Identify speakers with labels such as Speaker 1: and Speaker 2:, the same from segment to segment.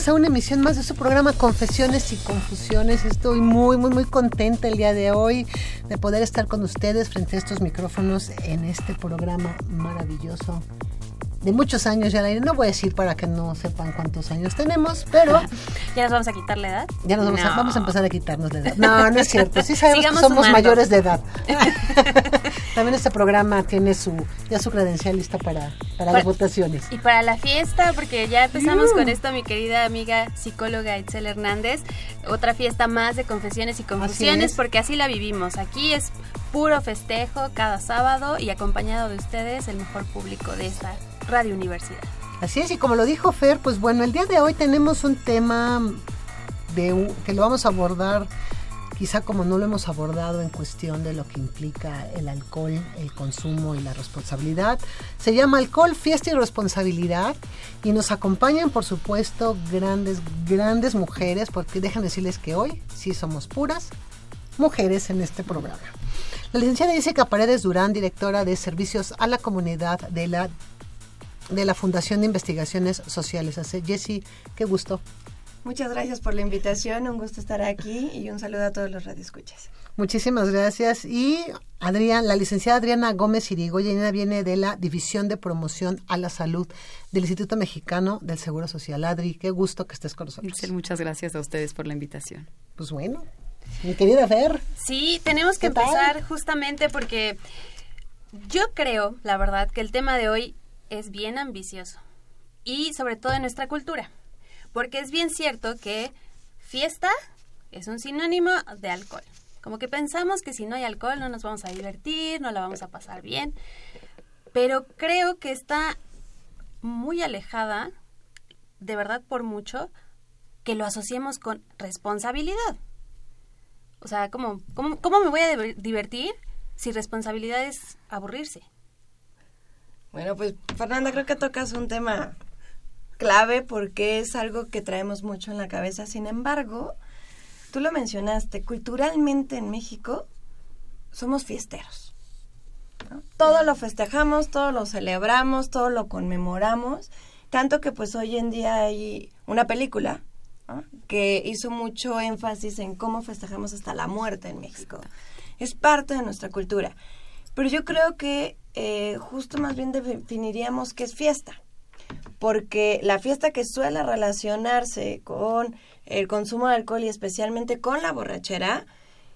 Speaker 1: Bienvenidos a una emisión más de su programa Confesiones y Confusiones. Estoy muy, muy, muy contenta el día de hoy de poder estar con ustedes frente a estos micrófonos en este programa maravilloso de muchos años ya No voy a decir para que no sepan cuántos años tenemos, pero...
Speaker 2: ¿Ya nos vamos a quitar la edad?
Speaker 1: Ya nos vamos, a, vamos a empezar a quitarnos la edad. No, no es cierto. Sí sabemos que somos mayores de edad. También este programa tiene su ya su credencial lista para, para, las votaciones.
Speaker 2: Y para la fiesta, porque ya empezamos con esto, mi querida amiga psicóloga Itzel Hernández. Otra fiesta más de confesiones y confusiones, porque así la vivimos. Aquí es puro festejo cada sábado y acompañado de ustedes, el mejor público de esta Radio Universidad.
Speaker 1: Así es, y como lo dijo Fer, pues bueno, el día de hoy tenemos un tema de, que lo vamos a abordar quizá como no lo hemos abordado en cuestión de lo que implica el alcohol, el consumo y la responsabilidad. Se llama Alcohol, Fiesta y Responsabilidad y nos acompañan, por supuesto, grandes, grandes mujeres, porque dejan decirles que hoy sí somos puras mujeres en este programa. La licenciada Jessica Paredes Durán, directora de Servicios a la Comunidad de la de la Fundación de Investigaciones Sociales. Jessy, qué gusto.
Speaker 3: Muchas gracias por la invitación, un gusto estar aquí y un saludo a todos los radioescuchas.
Speaker 1: Muchísimas gracias. Y Adrián, la licenciada Adriana Gómez Irigoyen viene de la División de Promoción a la Salud del Instituto Mexicano del Seguro Social. Adri, qué gusto que estés con nosotros.
Speaker 4: muchas gracias a ustedes por la invitación.
Speaker 1: Pues bueno, mi querida Fer.
Speaker 2: Sí, tenemos que empezar justamente porque yo creo, la verdad, que el tema de hoy es bien ambicioso y sobre todo en nuestra cultura, porque es bien cierto que fiesta es un sinónimo de alcohol. Como que pensamos que si no hay alcohol no nos vamos a divertir, no la vamos a pasar bien, pero creo que está muy alejada, de verdad por mucho, que lo asociemos con responsabilidad. O sea, ¿cómo, cómo, cómo me voy a divertir si responsabilidad es aburrirse?
Speaker 3: Bueno, pues Fernanda, creo que tocas un tema clave porque es algo que traemos mucho en la cabeza. Sin embargo, tú lo mencionaste, culturalmente en México somos fiesteros. Todo lo festejamos, todo lo celebramos, todo lo conmemoramos, tanto que pues hoy en día hay una película que hizo mucho énfasis en cómo festejamos hasta la muerte en México. Es parte de nuestra cultura. Pero yo creo que eh, justo más bien definiríamos qué es fiesta. Porque la fiesta que suele relacionarse con el consumo de alcohol y especialmente con la borrachera,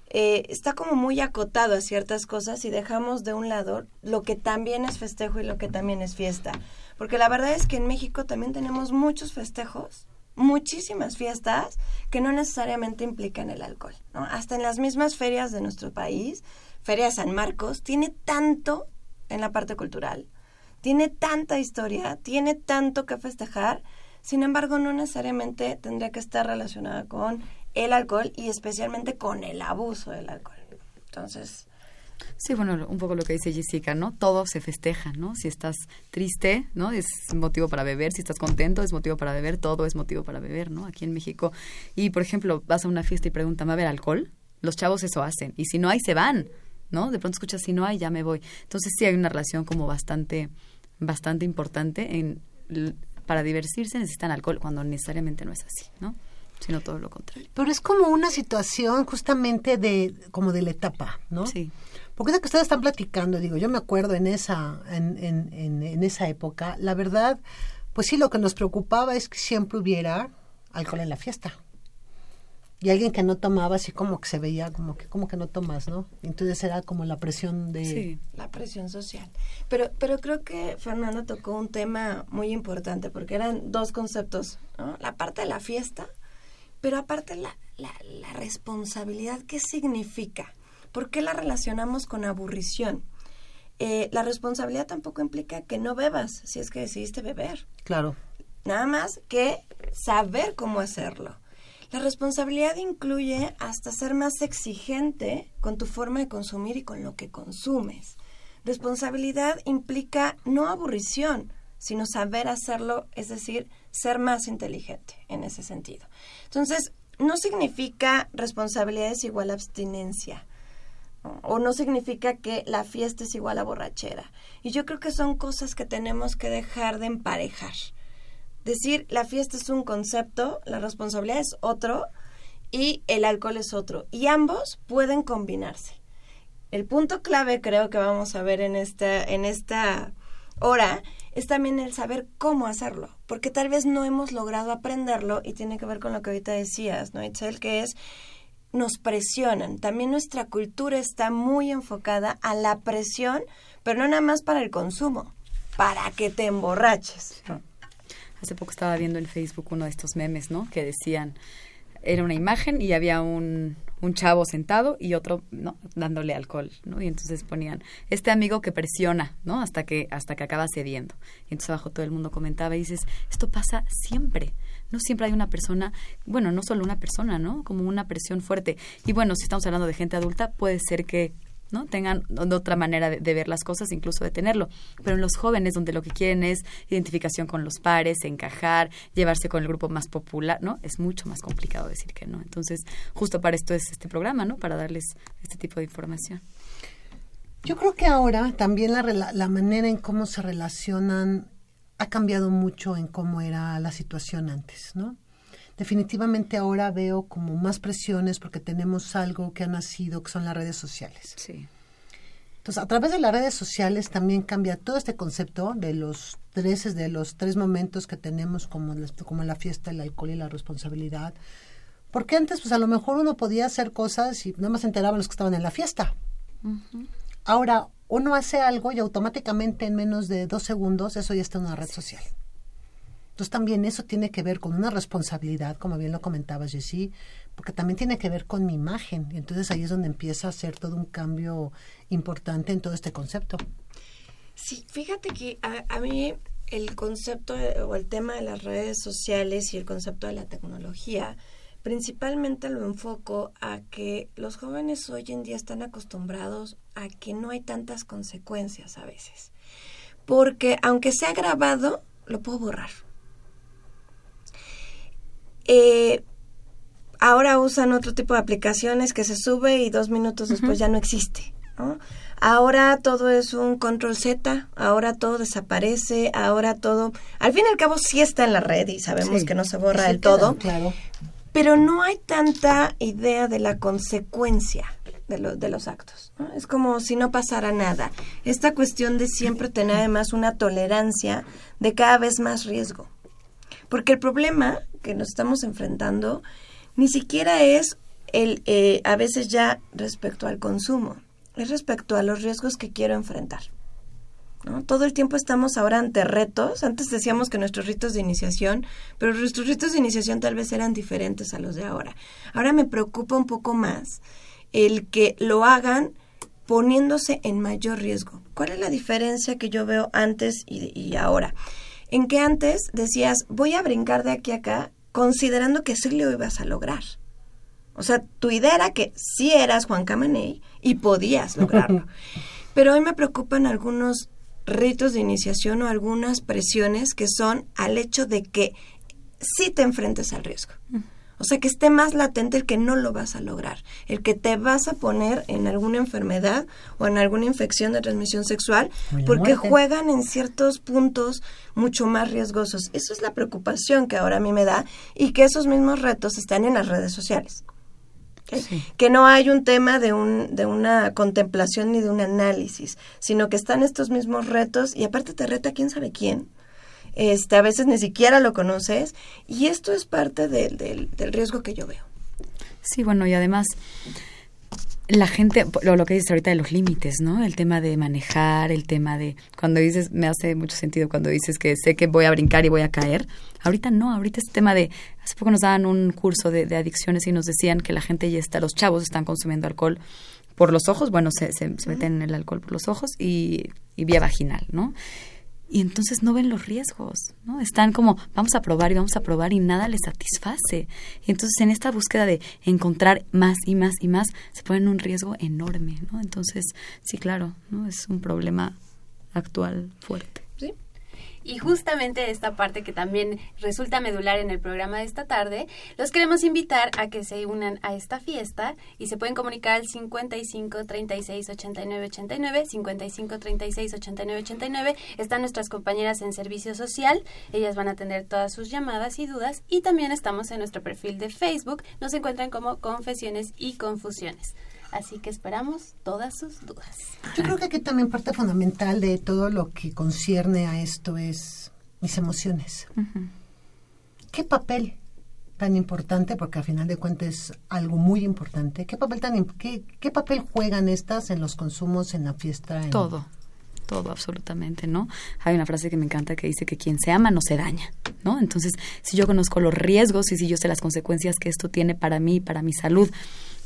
Speaker 3: eh, está como muy acotado a ciertas cosas y dejamos de un lado lo que también es festejo y lo que también es fiesta. Porque la verdad es que en México también tenemos muchos festejos, muchísimas fiestas que no necesariamente implican el alcohol. Hasta en las mismas ferias de nuestro país Feria San Marcos tiene tanto en la parte cultural, tiene tanta historia, tiene tanto que festejar, sin embargo no necesariamente tendría que estar relacionada con el alcohol y especialmente con el abuso del alcohol. Entonces,
Speaker 4: Sí, bueno, un poco lo que dice Jessica, ¿no? Todo se festeja, ¿no? Si estás triste, ¿no? Es motivo para beber, si estás contento es motivo para beber, todo es motivo para beber, ¿no? Aquí en México. Y, por ejemplo, vas a una fiesta y preguntan, ¿va a haber alcohol? Los chavos eso hacen. Y si no hay, se van, ¿no? De pronto escuchas, si no hay, ya me voy. Entonces sí hay una relación como bastante, bastante importante en... Para divertirse necesitan alcohol, cuando necesariamente no es así, ¿no? sino todo lo contrario.
Speaker 1: Pero es como una situación justamente de como de la etapa, ¿no?
Speaker 4: Sí.
Speaker 1: Porque es que ustedes están platicando, digo, yo me acuerdo en esa, en, en, en, esa época, la verdad, pues sí, lo que nos preocupaba es que siempre hubiera alcohol en la fiesta. Y alguien que no tomaba, así como que se veía como que, como que no tomas, ¿no? Entonces era como la presión de...
Speaker 3: Sí, la presión social. Pero, pero creo que Fernanda tocó un tema muy importante, porque eran dos conceptos, ¿no? La parte de la fiesta, pero aparte la, la, la responsabilidad, ¿qué significa? ¿Por qué la relacionamos con aburrición? Eh, la responsabilidad tampoco implica que no bebas si es que decidiste beber.
Speaker 1: Claro.
Speaker 3: Nada más que saber cómo hacerlo. La responsabilidad incluye hasta ser más exigente con tu forma de consumir y con lo que consumes. Responsabilidad implica no aburrición, sino saber hacerlo, es decir, ser más inteligente en ese sentido. Entonces, no significa responsabilidad es igual a abstinencia o no significa que la fiesta es igual a borrachera. Y yo creo que son cosas que tenemos que dejar de emparejar. Decir la fiesta es un concepto, la responsabilidad es otro y el alcohol es otro. Y ambos pueden combinarse. El punto clave creo que vamos a ver en esta, en esta hora es también el saber cómo hacerlo, porque tal vez no hemos logrado aprenderlo y tiene que ver con lo que ahorita decías, ¿no, Itzel? Que es nos presionan. También nuestra cultura está muy enfocada a la presión, pero no nada más para el consumo, para que te emborraches.
Speaker 4: Hace poco estaba viendo en Facebook uno de estos memes, ¿no? Que decían, era una imagen y había un, un chavo sentado y otro no dándole alcohol no y entonces ponían este amigo que presiona no hasta que hasta que acaba cediendo. Y entonces abajo todo el mundo comentaba y dices esto pasa siempre. No siempre hay una persona bueno no solo una persona no como una presión fuerte y bueno si estamos hablando de gente adulta puede ser que ¿no? tengan otra manera de, ver las cosas, incluso de tenerlo. Pero en los jóvenes, donde lo que quieren es identificación con los pares, encajar, llevarse con el grupo más popular, ¿no? Es mucho más complicado decir que no. Entonces, justo para esto es este programa, ¿no? Para darles este tipo de información.
Speaker 1: Yo creo que ahora también la, la manera en cómo se relacionan ha cambiado mucho en cómo era la situación antes, ¿no? Definitivamente ahora veo como más presiones porque tenemos algo que ha nacido, que son las redes sociales.
Speaker 4: Sí.
Speaker 1: Entonces, a través de las redes sociales también cambia todo este concepto de los tres, de los tres momentos que tenemos como, como la fiesta, el alcohol y la responsabilidad. Porque antes, pues a lo mejor uno podía hacer cosas y nada más se enteraban los que estaban en la fiesta. Ahora, uno hace algo y automáticamente en menos de dos segundos eso ya está en una red social. Entonces también eso tiene que ver con una responsabilidad, como bien lo comentabas, Jessie, porque también tiene que ver con mi imagen. Y entonces ahí es donde empieza a hacer todo un cambio importante en todo este concepto.
Speaker 3: Sí, fíjate que a, mí el concepto o el tema de las redes sociales y el concepto de la tecnología, principalmente lo enfoco a que los jóvenes hoy en día están acostumbrados a que no hay tantas consecuencias a veces. Porque aunque sea grabado, lo puedo borrar. Eh, ahora usan otro tipo de aplicaciones que se sube y dos minutos después ya no existe. Ahora todo es un control Z, ahora todo desaparece, ahora todo... Al fin y al cabo sí está en la red y sabemos que no se borra del todo.
Speaker 1: Claro.
Speaker 3: Pero no hay tanta idea de la consecuencia de, de los actos. Es como si no pasara nada. Esta cuestión de siempre tener además una tolerancia de cada vez más riesgo. Porque el problema que nos estamos enfrentando ni siquiera es el, eh, a veces ya respecto al consumo, es respecto a los riesgos que quiero enfrentar. ¿no? Todo el tiempo estamos ahora ante retos. Antes decíamos que nuestros ritos de iniciación, pero nuestros ritos de iniciación tal vez eran diferentes a los de ahora. Ahora me preocupa un poco más el que lo hagan poniéndose en mayor riesgo. ¿Cuál es la diferencia que yo veo antes y, y ahora? En que antes decías, voy a brincar de aquí a acá considerando que sí lo ibas a lograr. O sea, tu idea era que sí eras Juan Camaney y podías lograrlo. Pero hoy me preocupan algunos ritos de iniciación o algunas presiones que son al hecho de que sí te enfrentes al riesgo. O sea, que esté más latente el que no lo vas a lograr, el que te vas a poner en alguna enfermedad o en alguna infección de transmisión sexual, porque juegan en ciertos puntos mucho más riesgosos. Eso es la preocupación que ahora a mí me da y que esos mismos retos están en las redes sociales. Que no hay un tema de, un, de una contemplación ni de un análisis, sino que están estos mismos retos y aparte te reta quién sabe quién este, a veces ni siquiera lo conoces y esto es parte del, del riesgo que yo veo.
Speaker 4: Sí, bueno, y además la gente, lo, lo, que dices ahorita de los límites, ¿no? El tema de manejar, el tema de, cuando dices, me hace mucho sentido cuando dices que sé que voy a brincar y voy a caer. Ahorita no, ahorita es tema de, hace poco nos daban un curso de, de adicciones y nos decían que la gente ya está, los chavos están consumiendo alcohol por los ojos, bueno, se, se, se meten el alcohol por los ojos y, y vía vaginal, ¿no? Y entonces no ven los riesgos, ¿no? Están como, vamos a probar y vamos a probar y nada les satisface. Y entonces en esta búsqueda de encontrar más y más y más, se ponen un riesgo enorme, ¿no? Entonces, sí, claro, ¿no? Es un problema actual fuerte.
Speaker 2: Y justamente esta parte que también resulta medular en el programa de esta tarde, los queremos invitar a que se unan a esta fiesta y se pueden comunicar al 55 36 89 89, 55 36 89 89. Están nuestras compañeras en servicio social, ellas van a atender todas sus llamadas y dudas y también estamos en nuestro perfil de Facebook, nos encuentran como Confesiones y Confusiones. Así que esperamos todas sus dudas.
Speaker 1: Yo creo que aquí también parte fundamental de todo lo que concierne a esto es mis emociones. ¿Qué papel tan importante, porque al final de cuentas es algo muy importante, qué papel tan qué, qué papel juegan estas en los consumos, en la fiesta?
Speaker 4: Todo todo absolutamente, ¿no? Hay una frase que me encanta que dice que quien se ama no se daña, ¿no? Entonces, si yo conozco los riesgos y si yo sé las consecuencias que esto tiene para mí, para mi salud,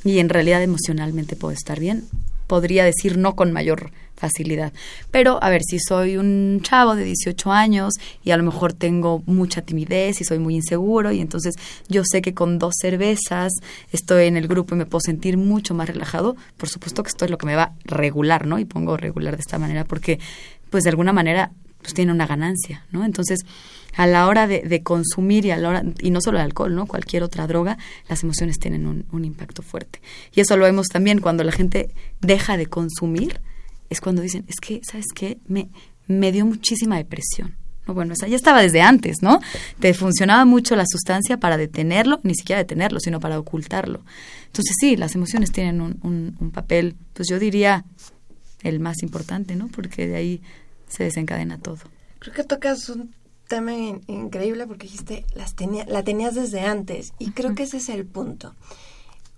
Speaker 4: y en realidad emocionalmente puedo estar bien, podría decir no con mayor facilidad. Pero, a ver, si soy un chavo de 18 años y a lo mejor tengo mucha timidez y soy muy inseguro y entonces yo sé que con dos cervezas estoy en el grupo y me puedo sentir mucho más relajado, por supuesto que esto es lo que me va a regular, ¿no? Y pongo regular de esta manera porque, pues de alguna manera, pues tiene una ganancia, ¿no? Entonces, a la hora de, consumir y a la hora, y no solo el alcohol, ¿no? Cualquier otra droga, las emociones tienen un, un, impacto fuerte. Y eso lo vemos también cuando la gente deja de consumir, es cuando dicen, es que, ¿sabes qué? Me, me dio muchísima depresión. No, bueno, esa ya estaba desde antes, ¿no? Te funcionaba mucho la sustancia para detenerlo, ni siquiera detenerlo, sino para ocultarlo. Entonces sí, las emociones tienen un, un, un papel, pues yo diría, el más importante, ¿no? Porque de ahí se desencadena todo.
Speaker 3: Creo que tocas un tema increíble porque dijiste, las tenía, la tenías desde antes y creo que ese es el punto.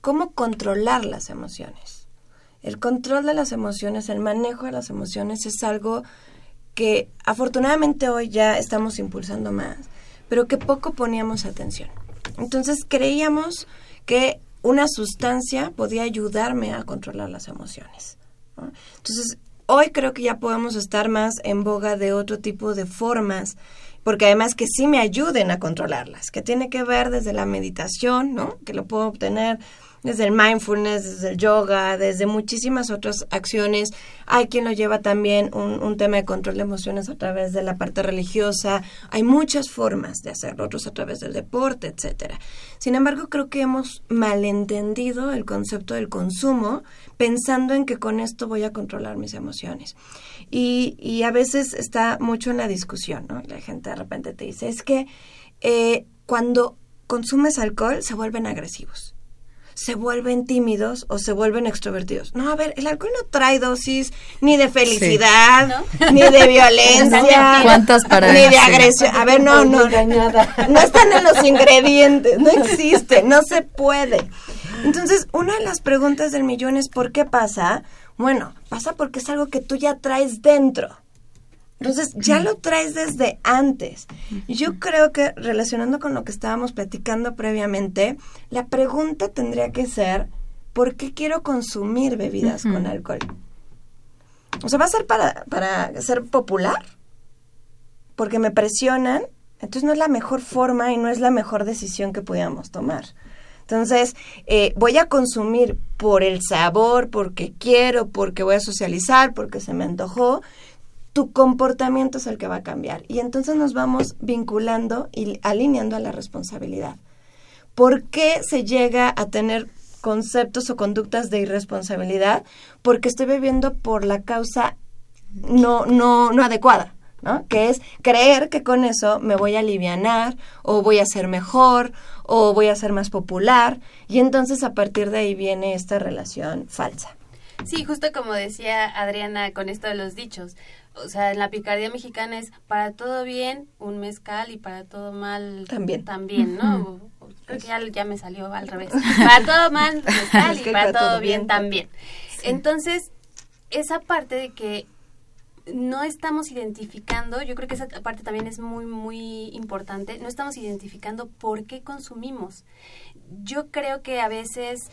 Speaker 3: ¿Cómo controlar las emociones? El control de las emociones, el manejo de las emociones es algo que afortunadamente hoy ya estamos impulsando más, pero que poco poníamos atención. Entonces creíamos que una sustancia podía ayudarme a controlar las emociones. Entonces, hoy creo que ya podemos estar más en boga de otro tipo de formas porque además que sí me ayuden a controlarlas, que tiene que ver desde la meditación, ¿no? Que lo puedo obtener desde el mindfulness, desde el yoga, desde muchísimas otras acciones. Hay quien lo lleva también un, un, tema de control de emociones a través de la parte religiosa. Hay muchas formas de hacerlo, otros a través del deporte, etcétera. Sin embargo, creo que hemos malentendido el concepto del consumo pensando en que con esto voy a controlar mis emociones. Y, y a veces está mucho en la discusión, ¿no? La gente de repente te dice, es que eh, cuando consumes alcohol se vuelven agresivos se vuelven tímidos o se vuelven extrovertidos. No, a ver, el alcohol no trae dosis ni de felicidad, ni de violencia,
Speaker 4: ¿Cuántas para
Speaker 3: ni de agresión. A ver, no, no, no están en los ingredientes, no existe, no se puede. Entonces, una de las preguntas del millón es ¿por qué pasa? Bueno, pasa porque es algo que tú ya traes dentro. Entonces, ya lo traes desde antes. Yo creo que relacionando con lo que estábamos platicando previamente, la pregunta tendría que ser, ¿por qué quiero consumir bebidas con alcohol? O sea, ¿va a ser para, para ser popular? Porque me presionan. Entonces no es la mejor forma y no es la mejor decisión que podíamos tomar. Entonces, eh, voy a consumir por el sabor, porque quiero, porque voy a socializar, porque se me antojó. Tu comportamiento es el que va a cambiar. Y entonces nos vamos vinculando y alineando a la responsabilidad. ¿Por qué se llega a tener conceptos o conductas de irresponsabilidad? Porque estoy bebiendo por la causa no, no, no adecuada. ¿no? Que es creer que con eso me voy a alivianar o voy a ser mejor o voy a ser más popular y entonces a partir de ahí viene esta relación falsa.
Speaker 2: Sí, justo como decía Adriana con esto de los dichos. O sea, en la picardía mexicana es para todo bien un mezcal y para todo mal
Speaker 3: también,
Speaker 2: también ¿no? Creo que ya, me salió al revés. Para todo mal mezcal y para, todo, bien, también. Entonces, esa parte de que no estamos identificando, yo creo que esa parte también es muy, muy importante, no estamos identificando por qué consumimos. Yo creo que a veces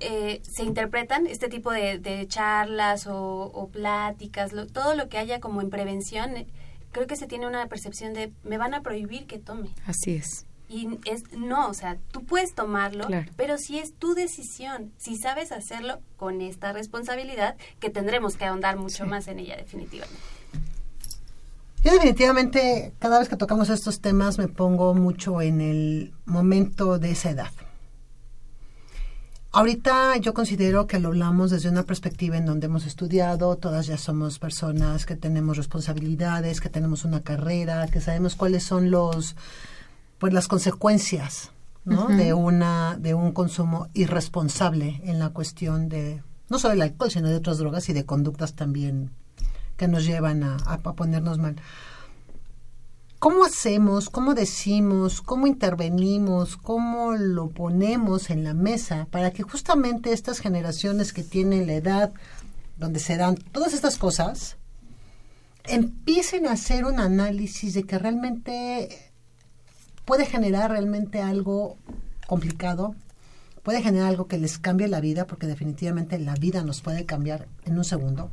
Speaker 2: eh, se interpretan este tipo de, charlas o, pláticas, todo lo que haya como en prevención, eh, creo que se tiene una percepción de me van a prohibir que tome.
Speaker 4: Así es.
Speaker 2: Y es, no, o sea, tú puedes tomarlo, pero si es tu decisión, si sabes hacerlo con esta responsabilidad, que tendremos que ahondar mucho más en ella definitivamente.
Speaker 1: Yo definitivamente, cada vez que tocamos estos temas, me pongo mucho en el momento de esa edad. Ahorita yo considero que lo hablamos desde una perspectiva en donde hemos estudiado, todas ya somos personas que tenemos responsabilidades, que tenemos una carrera, que sabemos cuáles son los pues las consecuencias ¿no? de una de un consumo irresponsable en la cuestión de no solo el alcohol sino de otras drogas y de conductas también que nos llevan a, a, ponernos mal cómo hacemos cómo decimos cómo intervenimos cómo lo ponemos en la mesa para que justamente estas generaciones que tienen la edad donde se dan todas estas cosas empiecen a hacer un análisis de que realmente puede generar realmente algo complicado, puede generar algo que les cambie la vida, porque definitivamente la vida nos puede cambiar en un segundo.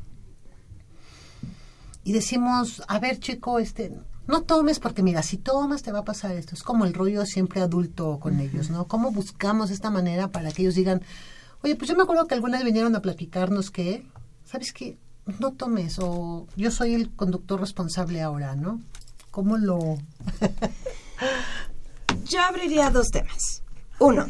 Speaker 1: Y decimos, a ver chico, este, no tomes porque mira, si tomas te va a pasar esto. Es como el rollo siempre adulto con ellos, ¿no? ¿Cómo buscamos esta manera para que ellos digan, oye, pues yo me acuerdo que alguna vez vinieron a platicarnos que, ¿sabes qué? No tomes o yo soy el conductor responsable ahora, ¿no? ¿Cómo lo...
Speaker 3: Yo abriría dos temas. Uno,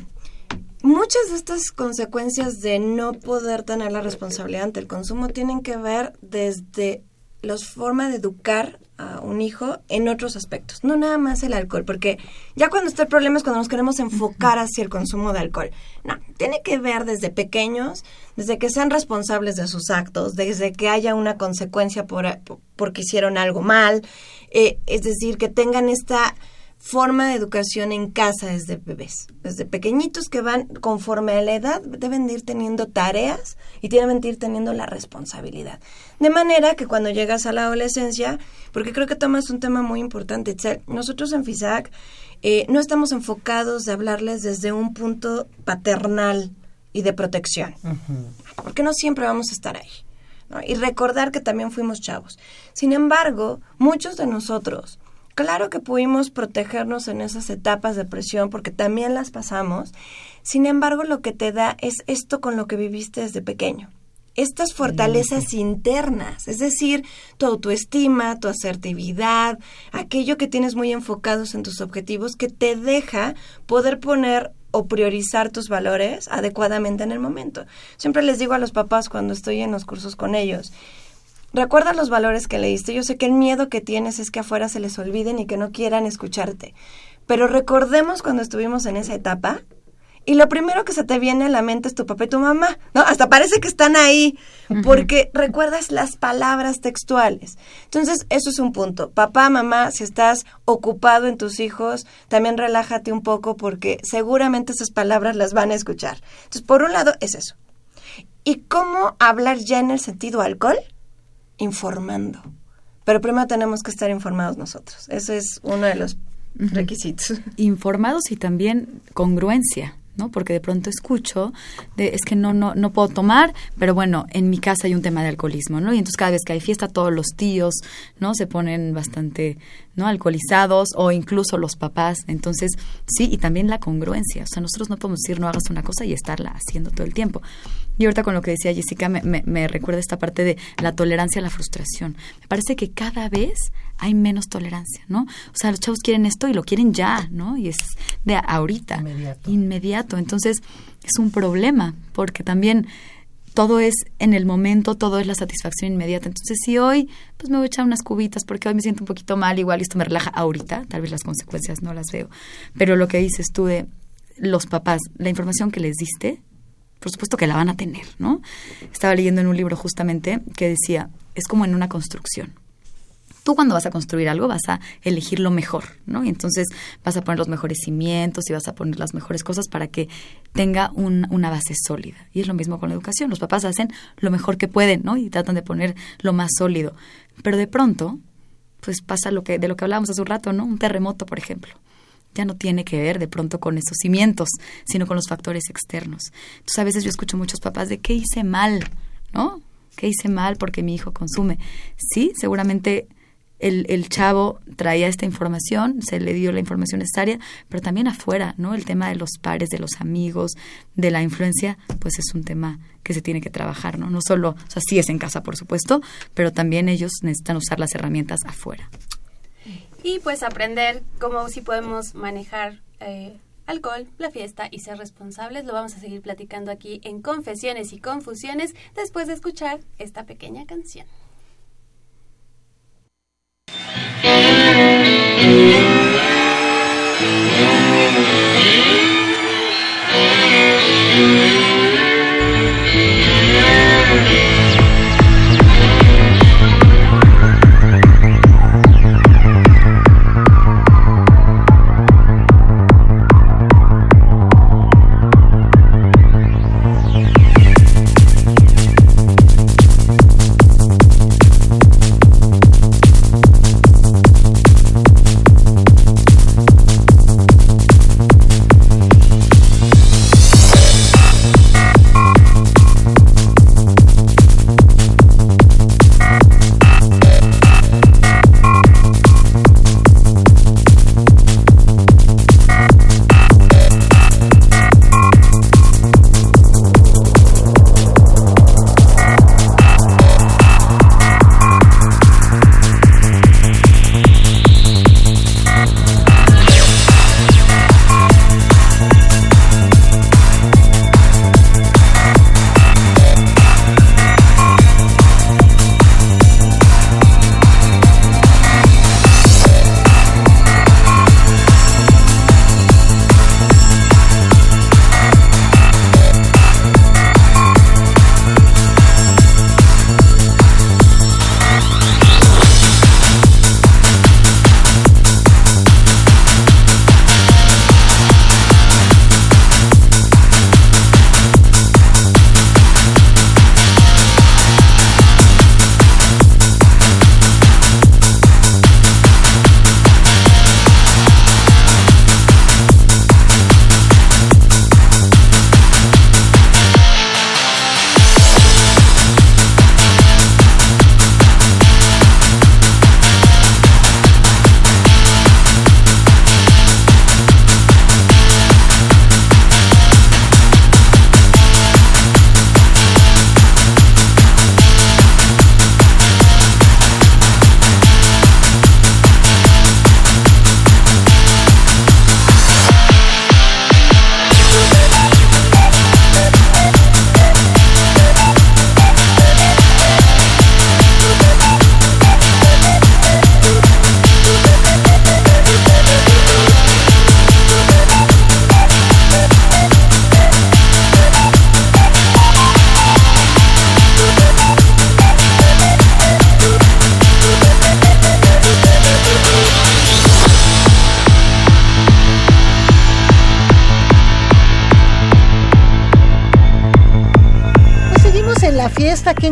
Speaker 3: muchas de estas consecuencias de no poder tener la responsabilidad ante el consumo tienen que ver desde la forma de educar a un hijo en otros aspectos, no nada más el alcohol, porque ya cuando está el problema es cuando nos queremos enfocar hacia el consumo de alcohol. No, tiene que ver desde pequeños, desde que sean responsables de sus actos, desde que haya una consecuencia por, porque hicieron algo mal, eh, es decir, que tengan esta forma de educación en casa desde bebés, desde pequeñitos que van conforme a la edad, deben ir teniendo tareas y deben ir teniendo la responsabilidad. De manera que cuando llegas a la adolescencia, porque creo que tomas un tema muy importante, nosotros en FISAC eh, no estamos enfocados de hablarles desde un punto paternal y de protección, porque no siempre vamos a estar ahí. Y recordar que también fuimos chavos. Sin embargo, muchos de nosotros Claro que pudimos protegernos en esas etapas de presión porque también las pasamos. Sin embargo, lo que te da es esto con lo que viviste desde pequeño. Estas fortalezas internas, es decir, tu autoestima, tu asertividad, aquello que tienes muy enfocados en tus objetivos que te deja poder poner o priorizar tus valores adecuadamente en el momento. Siempre les digo a los papás cuando estoy en los cursos con ellos, Recuerda los valores que leíste. Yo sé que el miedo que tienes es que afuera se les olviden y que no quieran escucharte. Pero recordemos cuando estuvimos en esa etapa y lo primero que se te viene a la mente es tu papá y tu mamá, ¿no? Hasta parece que están ahí porque recuerdas las palabras textuales. Entonces, eso es un punto. Papá, mamá, si estás ocupado en tus hijos, también relájate un poco porque seguramente esas palabras las van a escuchar. Entonces, por un lado es eso. ¿Y cómo hablar ya en el sentido alcohol? Informando. Pero primero tenemos que estar informados nosotros. Eso es uno de los requisitos.
Speaker 4: Informados y también congruencia. ¿no? Porque de pronto escucho de es que no no no puedo tomar, pero bueno, en mi casa hay un tema de alcoholismo, ¿no? Y entonces cada vez que hay fiesta todos los tíos, ¿no? se ponen bastante ¿no? Alcoholizados o incluso los papás. Entonces, sí, y también la congruencia. O sea, nosotros no podemos decir no hagas una cosa y estarla haciendo todo el tiempo. Y ahorita con lo que decía Jessica, me, me, recuerda esta parte de la tolerancia a la frustración. Me parece que cada vez hay menos tolerancia, ¿no? O sea, los chavos quieren esto y lo quieren ya, ¿no? Y es de ahorita.
Speaker 1: Inmediato.
Speaker 4: Inmediato. Entonces, es un problema, porque también todo es en el momento, todo es la satisfacción inmediata. Entonces, si hoy, pues me voy a echar unas cubitas porque hoy me siento un poquito mal, igual esto me relaja ahorita, tal vez las consecuencias no las veo. Pero lo que dices tú de los papás, la información que les diste, por supuesto que la van a tener, ¿no? Estaba leyendo en un libro justamente que decía, es como en una construcción tú cuando vas a construir algo vas a elegir lo mejor, ¿no? Y entonces vas a poner los mejores cimientos y vas a poner las mejores cosas para que tenga una base sólida. Y es lo mismo con la educación. Los papás hacen lo mejor que pueden, ¿no? Y tratan de poner lo más sólido. Pero de pronto, pues pasa lo que, de lo que hablábamos hace un rato, ¿no? Un terremoto, por ejemplo ya no tiene que ver de pronto con esos cimientos, sino con los factores externos. Entonces a veces yo escucho muchos papás de qué hice mal, ¿no? ¿Qué hice mal porque mi hijo consume? Sí, seguramente el, el, chavo traía esta información, se le dio la información necesaria, pero también afuera, ¿no? El tema de los pares, de los amigos, de la influencia, pues es un tema que se tiene que trabajar, ¿no? No solo, o sea, sí es en casa, por supuesto, pero también ellos necesitan usar las herramientas afuera.
Speaker 2: Y pues aprender cómo si podemos manejar eh, alcohol, la fiesta y ser responsables. Lo vamos a seguir platicando aquí en Confesiones y Confusiones después de escuchar esta pequeña canción.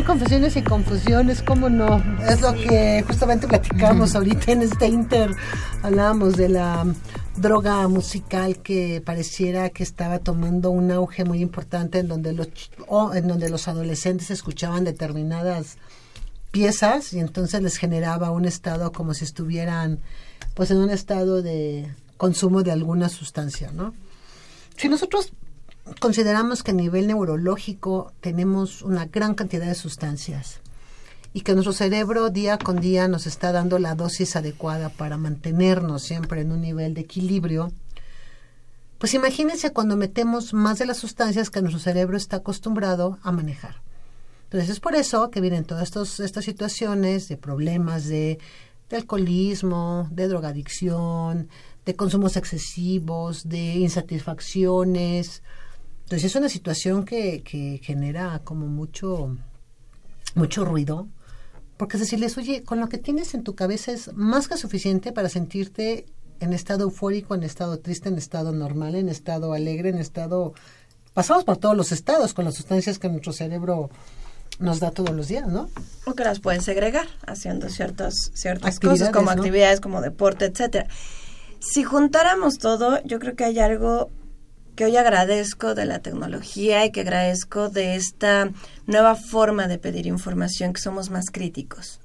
Speaker 1: En Confesiones y Confusiones, ¿cómo no? Es lo que justamente platicamos ahorita en este inter. Hablábamos de la droga musical que pareciera que estaba tomando un auge muy importante en donde los, en donde los adolescentes escuchaban determinadas piezas y entonces les generaba un estado como si estuvieran pues en un estado de consumo de alguna sustancia, ¿no? Si nosotros consideramos que a nivel neurológico tenemos una gran cantidad de sustancias y que nuestro cerebro día con día nos está dando la dosis adecuada para mantenernos siempre en un nivel de equilibrio, pues imagínense cuando metemos más de las sustancias que nuestro cerebro está acostumbrado a manejar. Entonces es por eso que vienen todas estos, estas situaciones de problemas de, de alcoholismo, de drogadicción, de consumos excesivos, de insatisfacciones. Entonces es una situación que, que genera como mucho, mucho ruido, porque decirles, oye, con lo que tienes en tu cabeza es más que suficiente para sentirte en estado eufórico, en estado triste, en estado normal, en estado alegre, en estado... Pasamos por todos los estados con las sustancias que nuestro cerebro nos da todos los días, ¿no?
Speaker 3: O que las pueden segregar haciendo ciertas, ciertas cosas como actividades, como deporte, etcétera. Si juntáramos todo, yo creo que hay algo que hoy agradezco de la tecnología y que agradezco de esta nueva forma de pedir información, que somos más críticos.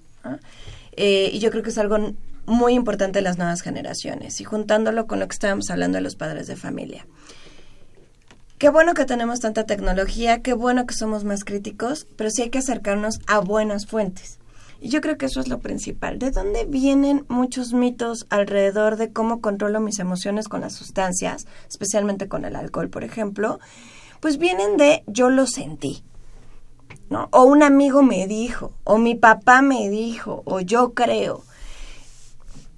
Speaker 3: Eh, y yo creo que es algo muy importante de las nuevas generaciones y juntándolo con lo que estábamos hablando de los padres de familia. Qué bueno que tenemos tanta tecnología, qué bueno que somos más críticos, pero sí hay que acercarnos a buenas fuentes. Y yo creo que eso es lo principal. ¿De dónde vienen muchos mitos alrededor de cómo controlo mis emociones con las sustancias, especialmente con el alcohol, por ejemplo? Pues vienen de yo lo sentí. ¿no? O un amigo me dijo, o mi papá me dijo, o yo creo.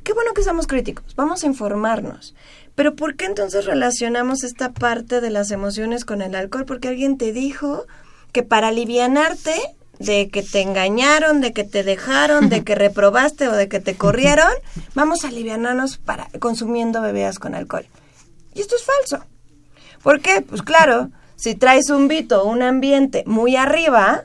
Speaker 3: Qué bueno que somos críticos, vamos a informarnos. Pero ¿por qué entonces relacionamos esta parte de las emociones con el alcohol? Porque alguien te dijo que para alivianarte de que te engañaron, de que te dejaron, de que reprobaste o de que te corrieron, vamos a aliviarnos para consumiendo bebidas con alcohol. Y esto es falso. ¿Por qué? Pues claro, si traes un vito, un ambiente muy arriba,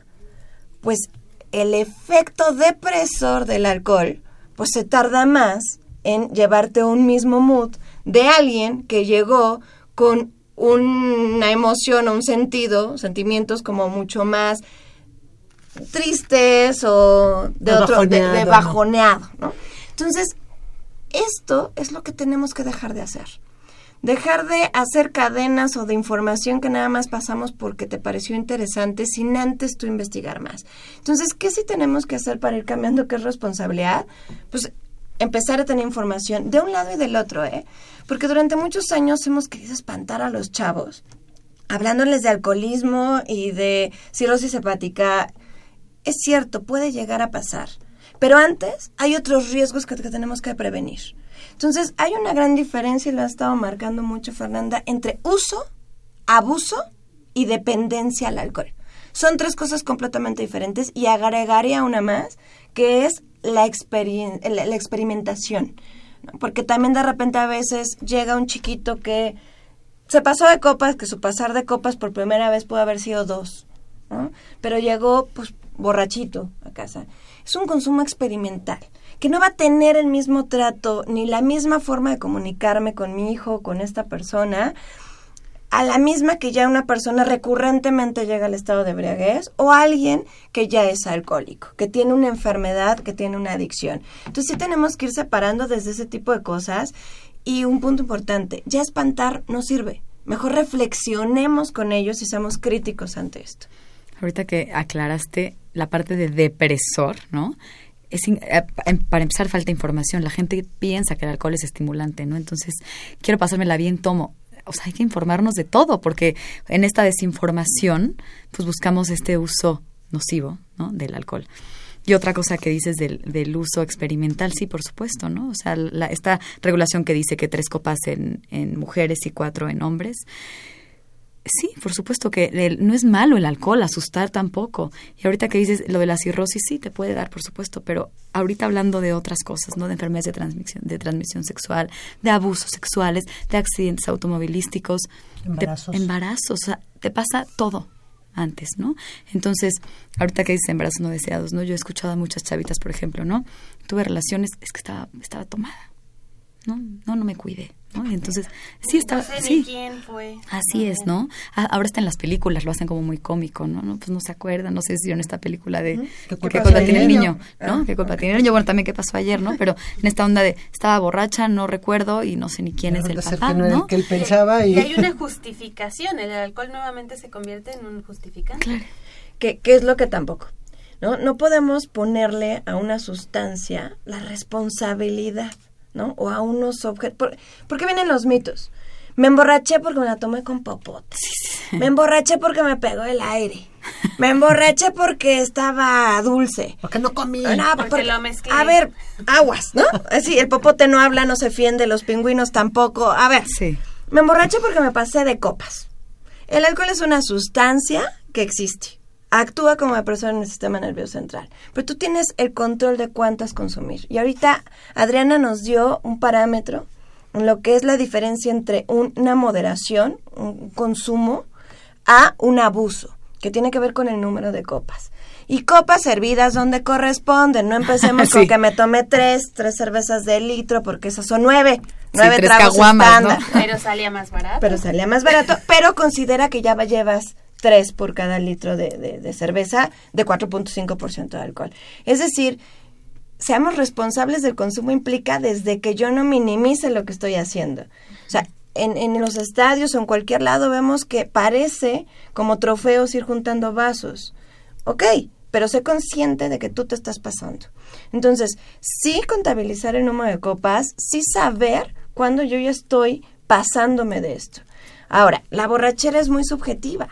Speaker 3: pues el efecto depresor del alcohol, pues se tarda más en llevarte un mismo mood de alguien que llegó con una emoción o un sentido, sentimientos como mucho más tristes o de, otro de, bajoneado, ¿no? Entonces, esto es lo que tenemos que dejar de hacer. Dejar de hacer cadenas o de información que nada más pasamos porque te pareció interesante sin antes tú investigar más. Entonces, ¿qué sí tenemos que hacer para ir cambiando qué es responsabilidad? Pues empezar a tener información de un lado y del otro, ¿eh? Porque durante muchos años hemos querido espantar a los chavos, hablándoles de alcoholismo y de cirrosis hepática es cierto, puede llegar a pasar. Pero antes hay otros riesgos que, tenemos que prevenir. Entonces, hay una gran diferencia, y lo ha estado marcando mucho Fernanda, entre uso, abuso y dependencia al alcohol. Son tres cosas completamente diferentes y agregaría una más, que es la, la experimentación. Porque también de repente a veces llega un chiquito que se pasó de copas, que su pasar de copas por primera vez puede haber sido dos. Pero llegó pues borrachito a casa. Es un consumo experimental, que no va a tener el mismo trato ni la misma forma de comunicarme con mi hijo, con esta persona, a la misma que ya una persona recurrentemente llega al estado de embriaguez o alguien que ya es alcohólico, que tiene una enfermedad, que tiene una adicción. Entonces sí tenemos que ir separando desde ese tipo de cosas y un punto importante, ya espantar no sirve. Mejor reflexionemos con ellos y seamos críticos ante esto.
Speaker 4: Ahorita que aclaraste la parte de depresor, ¿no? Es, eh, em, para empezar falta información. La gente piensa que el alcohol es estimulante, ¿no? Entonces, quiero pasármela bien, tomo. O sea, hay que informarnos de todo, porque en esta desinformación, pues buscamos este uso nocivo, ¿no? Del alcohol. Y otra cosa que dices del, del uso experimental, sí, por supuesto, ¿no? O sea, la, esta regulación que dice que tres copas en, en mujeres y cuatro en hombres, Sí, por supuesto que no es malo el alcohol, asustar tampoco. Y ahorita que dices lo de la cirrosis, sí, te puede dar, por supuesto, pero ahorita hablando de otras cosas, ¿no? De enfermedades de transmisión, de transmisión sexual, de abusos sexuales, de accidentes automovilísticos,
Speaker 1: embarazos.
Speaker 4: embarazos, o sea, te pasa todo antes, ¿no? Entonces, ahorita que dices embarazos no deseados, ¿no? Yo he escuchado a muchas chavitas, por ejemplo, ¿no? Tuve relaciones, es que estaba, estaba tomada no, no, no me cuidé. ¿No? Y entonces, sí está,
Speaker 2: No sé
Speaker 4: sí.
Speaker 2: ni quién fue.
Speaker 4: Así es, ¿no? Ah, ahora está en las películas, lo hacen como muy cómico, ¿no? no pues no se acuerdan, no sé si en esta película de
Speaker 1: ¿Qué
Speaker 4: ¿Qué
Speaker 1: culpa tiene
Speaker 4: el niño? ¿No? ¿Qué culpa tiene el niño? Bueno, también qué pasó ayer, ¿no? Pero en esta onda de estaba borracha, no recuerdo y no sé ni quién es el papá,
Speaker 1: que no que él pensaba y,
Speaker 2: Y hay una justificación. El alcohol nuevamente se convierte en un justificante.
Speaker 4: Claro.
Speaker 3: que, que es lo que tampoco. ¿no? no podemos ponerle a una sustancia la responsabilidad, ¿no? O a unos objetos. ¿Por, por qué vienen los mitos? Me emborraché porque me la tomé con popote. Me emborraché porque me pegó el aire. Me emborraché porque estaba dulce.
Speaker 1: porque no comí.
Speaker 3: No,
Speaker 2: Porque lo mezclé.
Speaker 3: A ver, aguas, ¿no? Así, el popote no habla, no se fiende, los pingüinos tampoco. A ver,
Speaker 4: Sí.
Speaker 3: me emborraché porque me pasé de copas. El alcohol es una sustancia que existe. Actúa como depresor en el sistema nervioso central. Pero tú tienes el control de cuántas consumir. Y ahorita Adriana nos dio un parámetro en lo que es la diferencia entre un- una moderación, un consumo, a un abuso, que tiene que ver con el número de copas. Y copas servidas donde corresponden. No empecemos con
Speaker 4: Sí.
Speaker 3: que me tomé tres, tres cervezas de litro, porque esas son nueve.
Speaker 4: Sí,
Speaker 3: Nueve
Speaker 4: tres
Speaker 3: tragos
Speaker 4: caguamas, ¿no?
Speaker 3: estándar.
Speaker 2: Pero salía más barato.
Speaker 3: Pero salía más barato, pero considera que ya va- llevas tres por cada litro de, de- de cerveza de 4.5% de alcohol. Es decir, seamos responsables del consumo implica desde que yo no minimice lo que estoy haciendo. O sea, en, en los estadios o en cualquier lado vemos que parece como trofeos ir juntando vasos. Ok, pero sé consciente de que tú te estás pasando. Entonces, sí contabilizar el número de copas, sí saber cuándo yo ya estoy pasándome de esto. Ahora, la borrachera es muy subjetiva.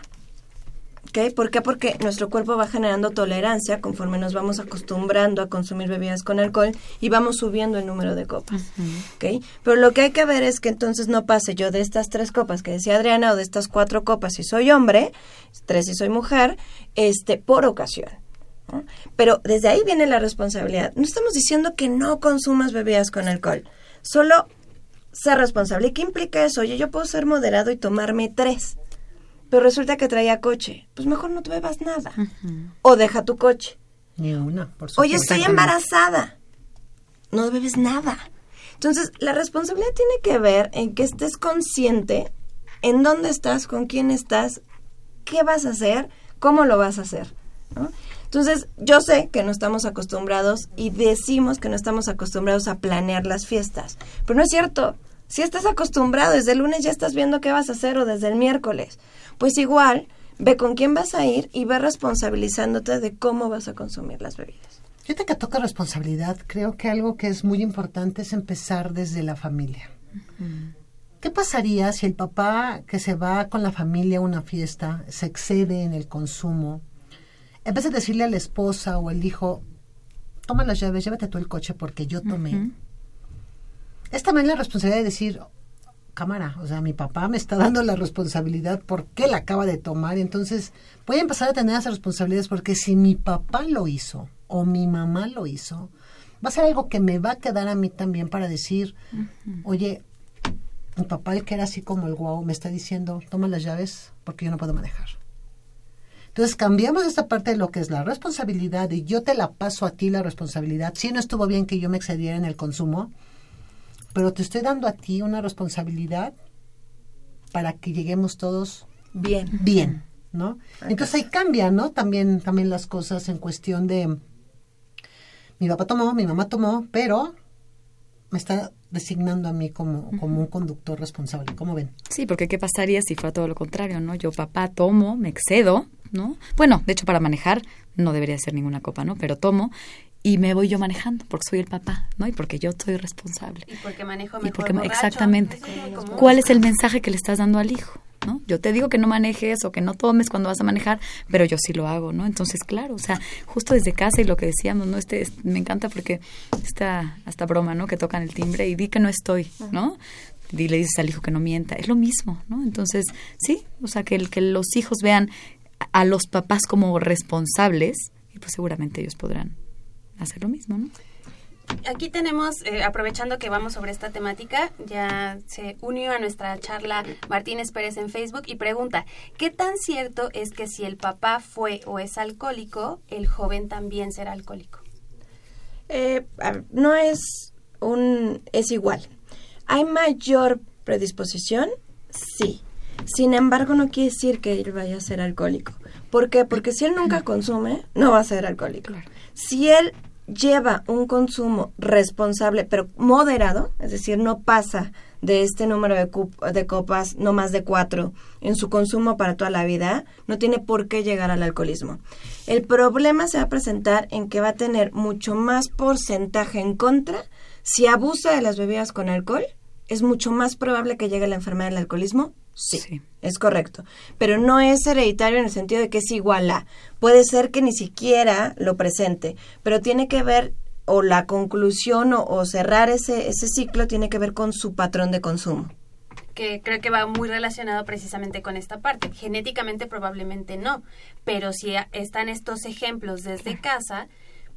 Speaker 3: ¿Por qué? Porque nuestro cuerpo va generando tolerancia conforme nos vamos acostumbrando a consumir bebidas con alcohol y vamos subiendo el número de copas. Pero lo que hay que ver es que entonces no pase yo de estas tres copas que decía Adriana o de estas cuatro copas si soy hombre, tres si soy mujer, este, por ocasión. ¿no? Pero desde ahí viene la responsabilidad. No estamos diciendo que no consumas bebidas con alcohol, solo ser responsable. ¿Y qué implica eso? Oye, yo puedo ser moderado y tomarme tres, pero resulta que traía coche. Pues mejor no te bebas nada. O deja tu coche.
Speaker 1: Ni una, por supuesto.
Speaker 3: Oye, estoy embarazada. No bebes nada. Entonces, la responsabilidad tiene que ver en que estés consciente en dónde estás, con quién estás, qué vas a hacer, cómo lo vas a hacer. ¿no? Entonces, yo sé que no estamos acostumbrados y decimos que no estamos acostumbrados a planear las fiestas, pero no es cierto. Si estás acostumbrado, desde el lunes ya estás viendo qué vas a hacer o desde el miércoles. Pues igual, ve con quién vas a ir y ve responsabilizándote de cómo vas a consumir las bebidas.
Speaker 1: Fíjate que toca responsabilidad. Creo que algo que es muy importante es empezar desde la familia. ¿Qué pasaría si el papá que se va con la familia a una fiesta se excede en el consumo? En vez de decirle a la esposa o al hijo, toma las llaves, llévate tú el coche porque yo tomé. Es también la responsabilidad de decir, cámara, o sea, mi papá me está dando la responsabilidad porque él acaba de tomar, entonces voy a empezar a tener esas responsabilidades porque si mi papá lo hizo o mi mamá lo hizo, va a ser algo que me va a quedar a mí también para decir, oye, mi papá, el que era así como el guau, me está diciendo, toma las llaves porque yo no puedo manejar. Entonces cambiamos esta parte de lo que es la responsabilidad y yo te la paso a ti la responsabilidad. Sí, no estuvo bien que yo me excediera en el consumo, pero te estoy dando a ti una responsabilidad para que lleguemos todos
Speaker 3: Bien.
Speaker 1: bien, ¿no? Entonces ahí cambian, ¿no? También, también las cosas en cuestión de mi papá tomó, mi mamá tomó, pero me está designando a mí como, como un conductor responsable. ¿Cómo ven?
Speaker 4: Sí, porque ¿qué pasaría si fuera todo lo contrario, no? Yo, papá, tomo, me excedo, ¿no? Bueno, de hecho, para manejar no debería ser ninguna copa, ¿no? Pero tomo y me voy yo manejando porque soy el papá, ¿no? Y porque yo soy responsable.
Speaker 2: Y porque manejo
Speaker 4: Y
Speaker 2: mejor
Speaker 4: porque
Speaker 2: borracho.
Speaker 4: exactamente. ¿Cuál es el mensaje que le estás dando al hijo? ¿no? Yo te digo que no manejes o que no tomes cuando vas a manejar, pero yo sí lo hago, ¿no? Entonces, claro, o sea, justo desde casa y lo que decíamos, ¿no? Este, es- me encanta porque esta hasta broma, ¿no? Que tocan el timbre y di que no estoy, ¿no? Y le dices al hijo que no mienta, es lo mismo, ¿no? Entonces, sí, o sea, que, el, que los hijos vean a los papás como responsables y pues seguramente ellos podrán hacer lo mismo, ¿no?
Speaker 2: Aquí tenemos, eh, aprovechando que vamos sobre esta temática, ya se unió a nuestra charla Martínez Pérez en Facebook y pregunta, ¿qué tan cierto es que si el papá fue o es alcohólico, el joven también será alcohólico?
Speaker 3: Eh, no es un es igual. ¿Hay mayor predisposición? Sí. Sin embargo, no quiere decir que él vaya a ser alcohólico. ¿Por qué? Porque si él nunca consume, no va a ser alcohólico. Si él lleva un consumo responsable, pero moderado, es decir, no pasa de este número de, copas, no más de cuatro, en su consumo para toda la vida, no tiene por qué llegar al alcoholismo. El problema se va a presentar en que va a tener mucho más porcentaje en contra si abusa de las bebidas con alcohol. Es mucho más probable que llegue a la enfermedad del alcoholismo Sí, es correcto. Pero no es hereditario en el sentido de que es igual a. Puede ser que ni siquiera lo presente, pero tiene que ver, o la conclusión o, cerrar ese, ese ciclo tiene que ver con su patrón de consumo
Speaker 2: que creo que va muy relacionado precisamente con esta parte. Genéticamente probablemente no, pero si están estos ejemplos desde casa,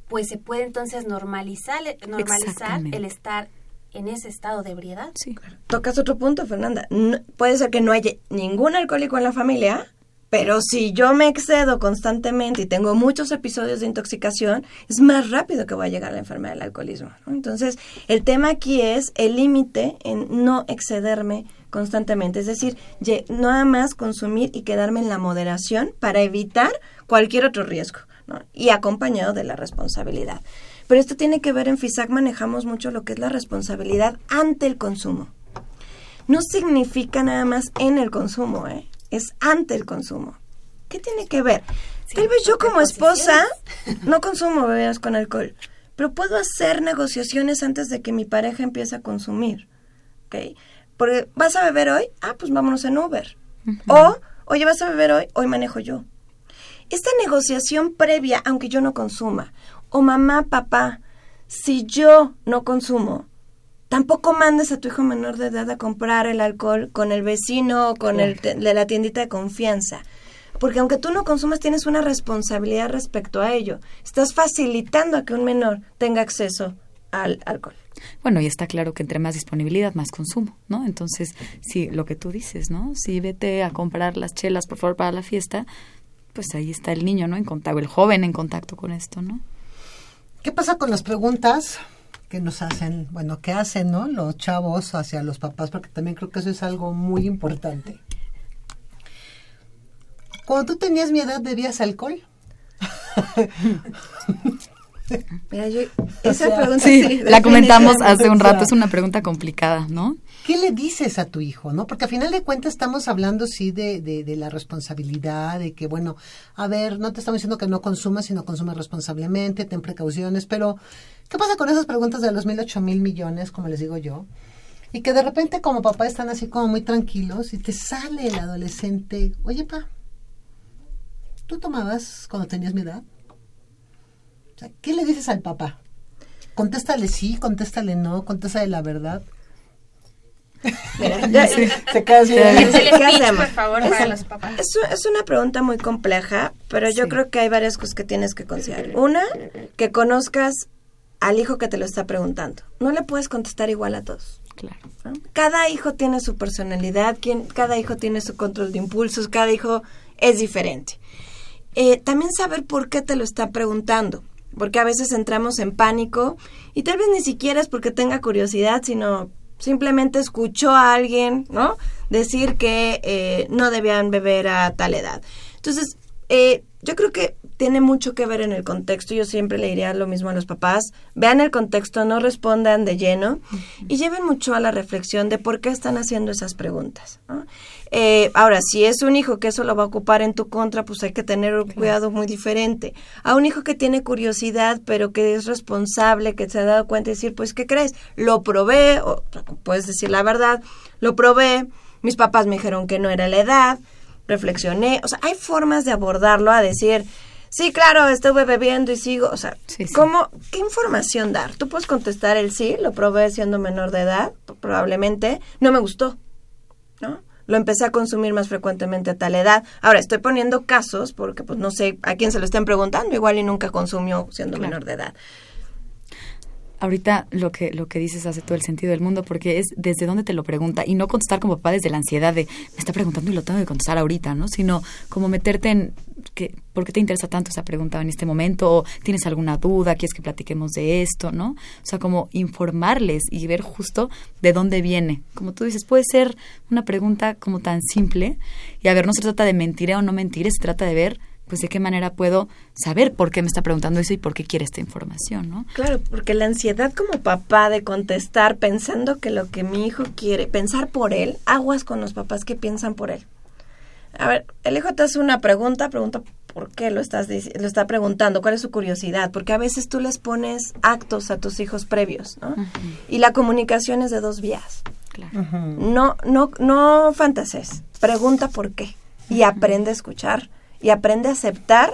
Speaker 2: pues se puede entonces normalizar, normalizar el estar en ese estado de ebriedad.
Speaker 3: Sí. Tocas otro punto, Fernanda. puede ser que no haya ningún alcohólico en la familia, pero si yo me excedo constantemente y tengo muchos episodios de intoxicación, es más rápido que voy a llegar a la enfermedad del alcoholismo. Entonces, el tema aquí es el límite en no excederme constantemente, es decir, nada más consumir y quedarme en la moderación para evitar cualquier otro riesgo, y acompañado de la responsabilidad. Pero esto tiene que ver, en FISAC manejamos mucho lo que es la responsabilidad ante el consumo. No significa nada más en el consumo, ¿eh? es ante el consumo. ¿Qué tiene que ver? Tal vez yo como esposa no consumo bebidas con alcohol, pero puedo hacer negociaciones antes de que mi pareja empiece a consumir. ¿Ok? Porque vas a beber hoy, ah, pues vámonos en Uber. O, oye, vas a beber hoy, hoy manejo yo. Esta negociación previa, aunque yo no consuma, o mamá, papá, si yo no consumo, tampoco mandes a tu hijo menor de edad a comprar el alcohol con el vecino o con el de la tiendita de confianza. Porque aunque tú no consumas, tienes una responsabilidad respecto a ello. Estás facilitando a que un menor tenga acceso al alcohol.
Speaker 4: Bueno, y está claro que entre más disponibilidad, más consumo, ¿no? Entonces, sí, lo que tú dices, ¿no? Si vete a comprar las chelas, por favor, para la fiesta, pues ahí está el niño, ¿no? En contacto, el joven en contacto con esto, ¿no?
Speaker 1: ¿Qué pasa con las preguntas que nos hacen, bueno, que hacen, ¿no? Los chavos hacia los papás, porque también creo que eso es algo muy importante. Cuando tú tenías mi edad, ¿bebías alcohol?
Speaker 4: Mira, yo, esa pregunta sí, la comentamos hace un rato, es una pregunta complicada, ¿no?
Speaker 1: ¿Qué le dices a tu hijo, no? Porque a final de cuentas estamos hablando, sí, de, de, la responsabilidad, de que, bueno, a ver, no te estamos diciendo que no consumas, sino consumas responsablemente, ten precauciones, pero ¿qué pasa con esas preguntas de los mil, ocho mil millones, como les digo yo? Y que de repente como papá están así como muy tranquilos y te sale el adolescente, oye, pa, ¿tú tomabas cuando tenías mi edad? ¿Qué le dices al papá? Contéstale sí, contéstale no, contéstale la verdad.
Speaker 2: se queda por favor, para los papás.
Speaker 3: Es, una pregunta muy compleja, pero yo creo que hay varias cosas que tienes que considerar. Una, que conozcas al hijo que te lo está preguntando. No le puedes contestar igual a todos.
Speaker 4: Claro.
Speaker 3: Cada hijo tiene su personalidad, cada hijo tiene su control de impulsos, cada hijo es diferente. Eh, también saber por qué te lo está preguntando porque a veces entramos en pánico y tal vez ni siquiera es porque tenga curiosidad, sino simplemente escuchó a alguien, ¿no? Decir que eh, no debían beber a tal edad. Entonces, eh, yo creo que tiene mucho que ver en el contexto. Yo siempre le diría lo mismo a los papás. Vean el contexto, no respondan de lleno y lleven mucho a la reflexión de por qué están haciendo esas preguntas. Eh, ahora, si es un hijo que eso lo va a ocupar en tu contra, pues hay que tener un cuidado muy diferente. A un hijo que tiene curiosidad, pero que es responsable, que se ha dado cuenta y decir, pues, ¿qué crees? Lo probé, o puedes decir la verdad, lo probé, mis papás me dijeron que no era la edad, reflexioné, o sea, hay formas de abordarlo a decir, sí, claro, estuve bebiendo y sigo, o sea, ¿cómo, qué información dar? Tú puedes contestar el sí, lo probé siendo menor de edad, probablemente, no me gustó, ¿no? Lo empecé a consumir más frecuentemente a tal edad. Ahora, estoy poniendo casos porque pues no sé a quién se lo estén preguntando, igual y nunca consumió siendo menor de edad.
Speaker 4: Ahorita lo que lo que dices hace todo el sentido del mundo porque es desde dónde te lo pregunta y no contestar como papá desde la ansiedad de me está preguntando y lo tengo que contestar ahorita, ¿no? Sino como meterte en que por qué te interesa tanto esa pregunta en este momento o tienes alguna duda, quieres que platiquemos de esto, ¿no? O sea, como informarles y ver justo de dónde viene. Como tú dices, puede ser una pregunta como tan simple y a ver, no se trata de mentir o no mentir, se trata de ver pues de qué manera puedo saber por qué me está preguntando eso y por qué quiere esta información, ¿no?
Speaker 3: Claro, porque la ansiedad como papá de contestar pensando que lo que mi hijo quiere, pensar por él, aguas con los papás que piensan por él. A ver, el hijo te hace una pregunta, pregunta por qué lo estás lo está preguntando, cuál es su curiosidad, porque a veces tú les pones actos a tus hijos previos, ¿no? Y la comunicación es de dos vías. Claro. No no no fantases, pregunta por qué y aprende a escuchar y aprende a aceptar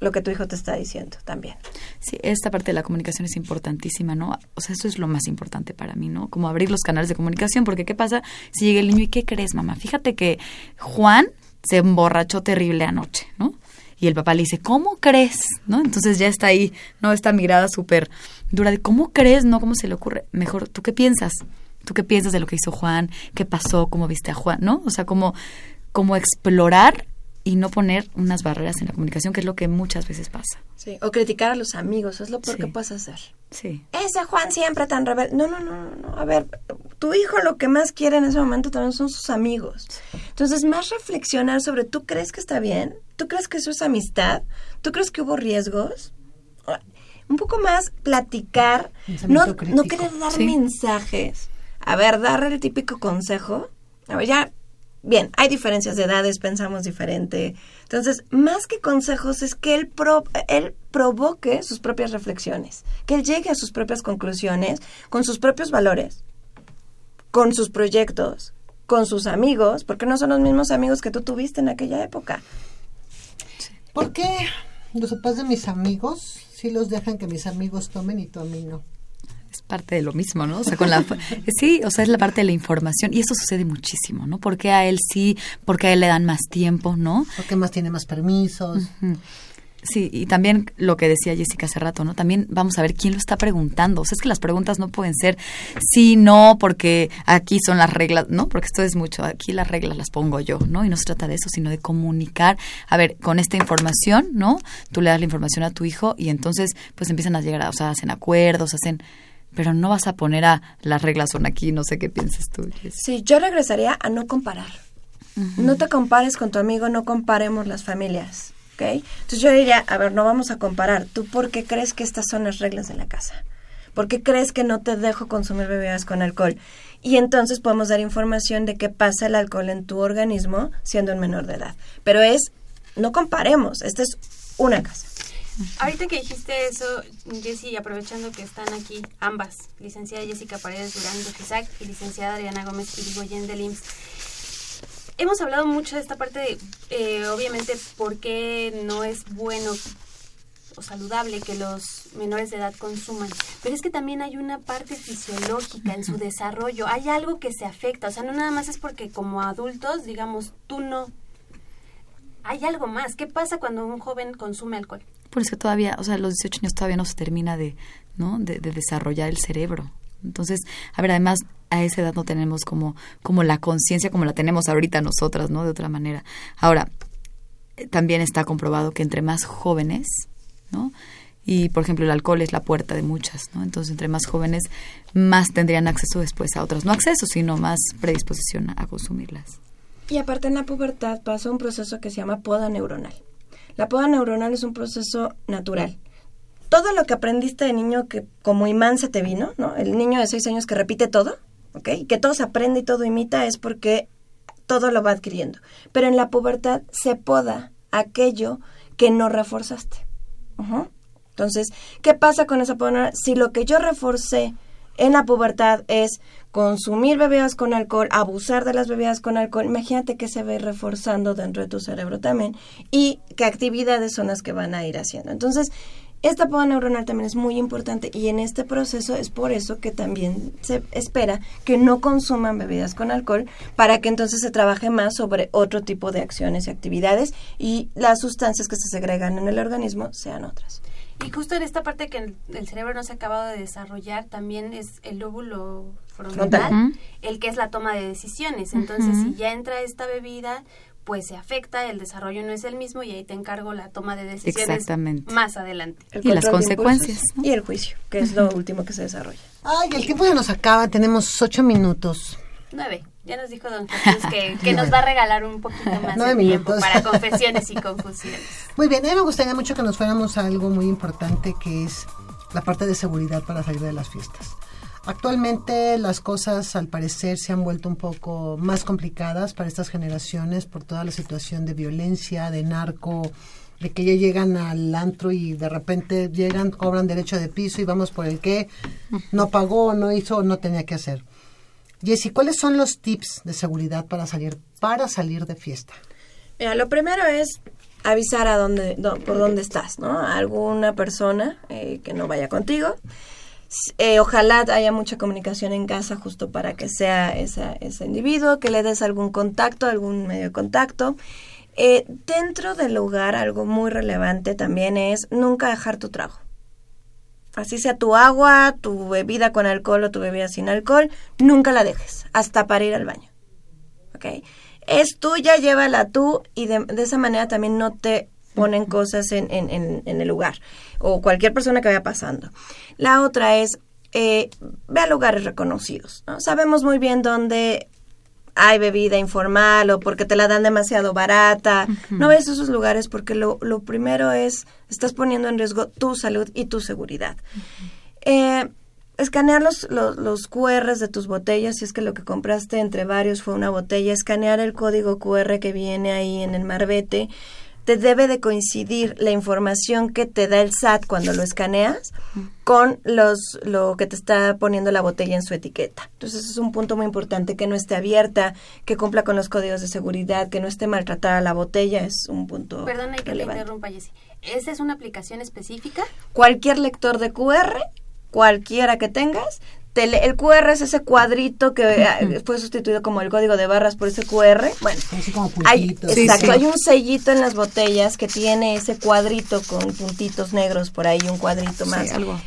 Speaker 3: lo que tu hijo te está diciendo también.
Speaker 4: Sí, esta parte de la comunicación es importantísima, ¿no? O sea, eso es lo más importante para mí, ¿no? Como abrir los canales de comunicación, porque ¿qué pasa si llega el niño y qué crees, mamá? Fíjate que Juan se emborrachó terrible anoche, ¿no? Y el papá le dice, ¿cómo crees? ¿No? Entonces ya está ahí, ¿no? Esta mirada súper dura de, ¿cómo crees? ¿No? ¿Cómo se le ocurre? Mejor, ¿tú qué piensas? ¿Tú qué piensas de lo que hizo Juan? ¿Qué pasó? ¿Cómo viste a Juan? ¿No? O sea, como, como explorar y no poner unas barreras en la comunicación, que es lo que muchas veces pasa.
Speaker 3: Sí, o criticar a los amigos, es lo peor que puedes hacer.
Speaker 4: Sí.
Speaker 3: Ese Juan siempre tan rebelde. No, no, no, no, a ver, tu hijo lo que más quiere en ese momento también son sus amigos. Entonces, más reflexionar sobre, ¿tú crees que está bien? ¿Tú crees que eso es amistad? ¿Tú crees que hubo riesgos? Un poco más platicar, no, no querer dar mensajes. A ver, dar el típico consejo. A ver, ya bien, hay diferencias de edades, pensamos diferente. Entonces, más que consejos es que él, él provoque sus propias reflexiones, que él llegue a sus propias conclusiones con sus propios valores, con sus proyectos, con sus amigos, porque no son los mismos amigos que tú tuviste en aquella época.
Speaker 1: ¿Por qué los papás de mis amigos sí los dejan que mis amigos tomen y tú a mí no?
Speaker 4: Es parte de lo mismo, ¿no? O sea, con la sí, o sea, es la parte de la información y eso sucede muchísimo, ¿no? Porque a él sí, porque a él le dan más tiempo, ¿no?
Speaker 1: Porque más tiene más permisos.
Speaker 4: Sí, y también lo que decía Jessica hace rato, ¿no? También vamos a ver quién lo está preguntando. O sea, es que las preguntas no pueden ser sí, no, porque aquí son las reglas, ¿no? Porque esto es mucho, aquí las reglas las pongo yo, ¿no? Y no se trata de eso, sino de comunicar. A ver, con esta información, ¿no? Tú le das la información a tu hijo y entonces pues empiezan a llegar, a, o sea, hacen acuerdos, hacen pero no vas a poner a las reglas son aquí, no sé qué piensas tú.
Speaker 3: Sí, yo regresaría a no comparar. No te compares con tu amigo, no comparemos las familias, ¿ok? Entonces yo diría, a ver, no vamos a comparar. ¿Tú por qué crees que estas son las reglas de la casa? ¿Por qué crees que no te dejo consumir bebidas con alcohol? Y entonces podemos dar información de qué pasa el alcohol en tu organismo siendo un menor de edad. Pero es, no comparemos, esta es una casa.
Speaker 2: Ahorita que dijiste eso, Jessy, aprovechando que están aquí ambas, licenciada Jessica Paredes Durán de FISAC y licenciada Adriana Gómez Irigoyen del IMSS, hemos hablado mucho de esta parte de, eh, obviamente, por qué no es bueno o saludable que los menores de edad consuman. Pero es que también hay una parte fisiológica en su desarrollo. Hay algo que se afecta. O sea, no nada más es porque como adultos, digamos, tú no. Hay algo más. ¿Qué pasa cuando un joven consume alcohol?
Speaker 4: Por eso todavía, o sea, los 18 años todavía no se termina de, ¿no? De, desarrollar el cerebro. Entonces, a ver, además a esa edad no tenemos como, como la conciencia como la tenemos ahorita nosotras, ¿no? De otra manera. Ahora, eh, también está comprobado que entre más jóvenes, ¿no? Y, por ejemplo, el alcohol es la puerta de muchas, ¿no? Entonces, entre más jóvenes, más tendrían acceso después a otras. No acceso, sino más predisposición a consumirlas.
Speaker 3: Y aparte en la pubertad pasa un proceso que se llama poda neuronal. La poda neuronal es un proceso natural. Todo lo que aprendiste de niño que como imán se te vino, ¿no? El niño de seis años que repite todo, ¿ok? Que todo se aprende y todo imita es porque todo lo va adquiriendo. Pero en la pubertad se poda aquello que no reforzaste. Entonces, ¿qué pasa con esa poda? Si lo que yo reforcé en la pubertad es consumir bebidas con alcohol, abusar de las bebidas con alcohol, imagínate que se ve reforzando dentro de tu cerebro también y qué actividades son las que van a ir haciendo. Entonces, esta poda neuronal también es muy importante y en este proceso es por eso que también se espera que no consuman bebidas con alcohol para que entonces se trabaje más sobre otro tipo de acciones y actividades y las sustancias que se segregan en el organismo sean otras.
Speaker 2: Y justo en esta parte que el, cerebro no se ha acabado de desarrollar, también es el lóbulo frontal, el que es la toma de decisiones. Entonces, si ya entra esta bebida, pues se afecta, el desarrollo no es el mismo y ahí te encargo la toma de decisiones más adelante.
Speaker 4: y las consecuencias.
Speaker 3: Y el juicio, que es lo último que se desarrolla.
Speaker 1: Ay, el tiempo ya nos acaba, tenemos ocho minutos.
Speaker 2: Nueve. Ya nos dijo don Jesús que, nos va a regalar un poquito más de tiempo para confesiones y confusiones.
Speaker 1: Muy bien, a mí me gustaría mucho que nos fuéramos a algo muy importante que es la parte de seguridad para salir de las fiestas. Actualmente las cosas al parecer se han vuelto un poco más complicadas para estas generaciones por toda la situación de violencia, de narco, de que ya llegan al antro y de repente llegan, cobran derecho de piso y vamos por el que no pagó, no hizo, no tenía que hacer. Jessy, ¿cuáles son los tips de seguridad para salir, para salir de fiesta?
Speaker 3: Mira, lo primero es avisar a dónde, por dónde estás, ¿no? A alguna persona eh, que no vaya contigo. Eh, ojalá haya mucha comunicación en casa justo para que sea ese individuo, que le des algún contacto, algún medio de contacto. Eh, dentro del lugar, algo muy relevante también es nunca dejar tu trago así sea tu agua, tu bebida con alcohol o tu bebida sin alcohol, nunca la dejes, hasta para ir al baño. ¿Ok? Es tuya, llévala tú y de, esa manera también no te ponen cosas en, en, en, el lugar o cualquier persona que vaya pasando. La otra es, eh, ve a lugares reconocidos. ¿no? Sabemos muy bien dónde hay bebida informal o porque te la dan demasiado barata. No ves esos lugares porque lo, lo, primero es, estás poniendo en riesgo tu salud y tu seguridad. Eh, escanear los, los, los, QRs de tus botellas, si es que lo que compraste entre varios fue una botella, escanear el código QR que viene ahí en el marbete te debe de coincidir la información que te da el SAT cuando lo escaneas con los lo que te está poniendo la botella en su etiqueta. Entonces es un punto muy importante que no esté abierta, que cumpla con los códigos de seguridad, que no esté maltratada la botella, es un punto
Speaker 2: Perdona que le interrumpa, Jessy. ¿Esa es una aplicación específica?
Speaker 3: Cualquier lector de QR, cualquiera que tengas, el QR es ese cuadrito que ah, fue sustituido como el código de barras por ese QR. Bueno, hay, exacto, hay un sellito en las botellas que tiene ese cuadrito con puntitos negros por ahí, un cuadrito más. algo.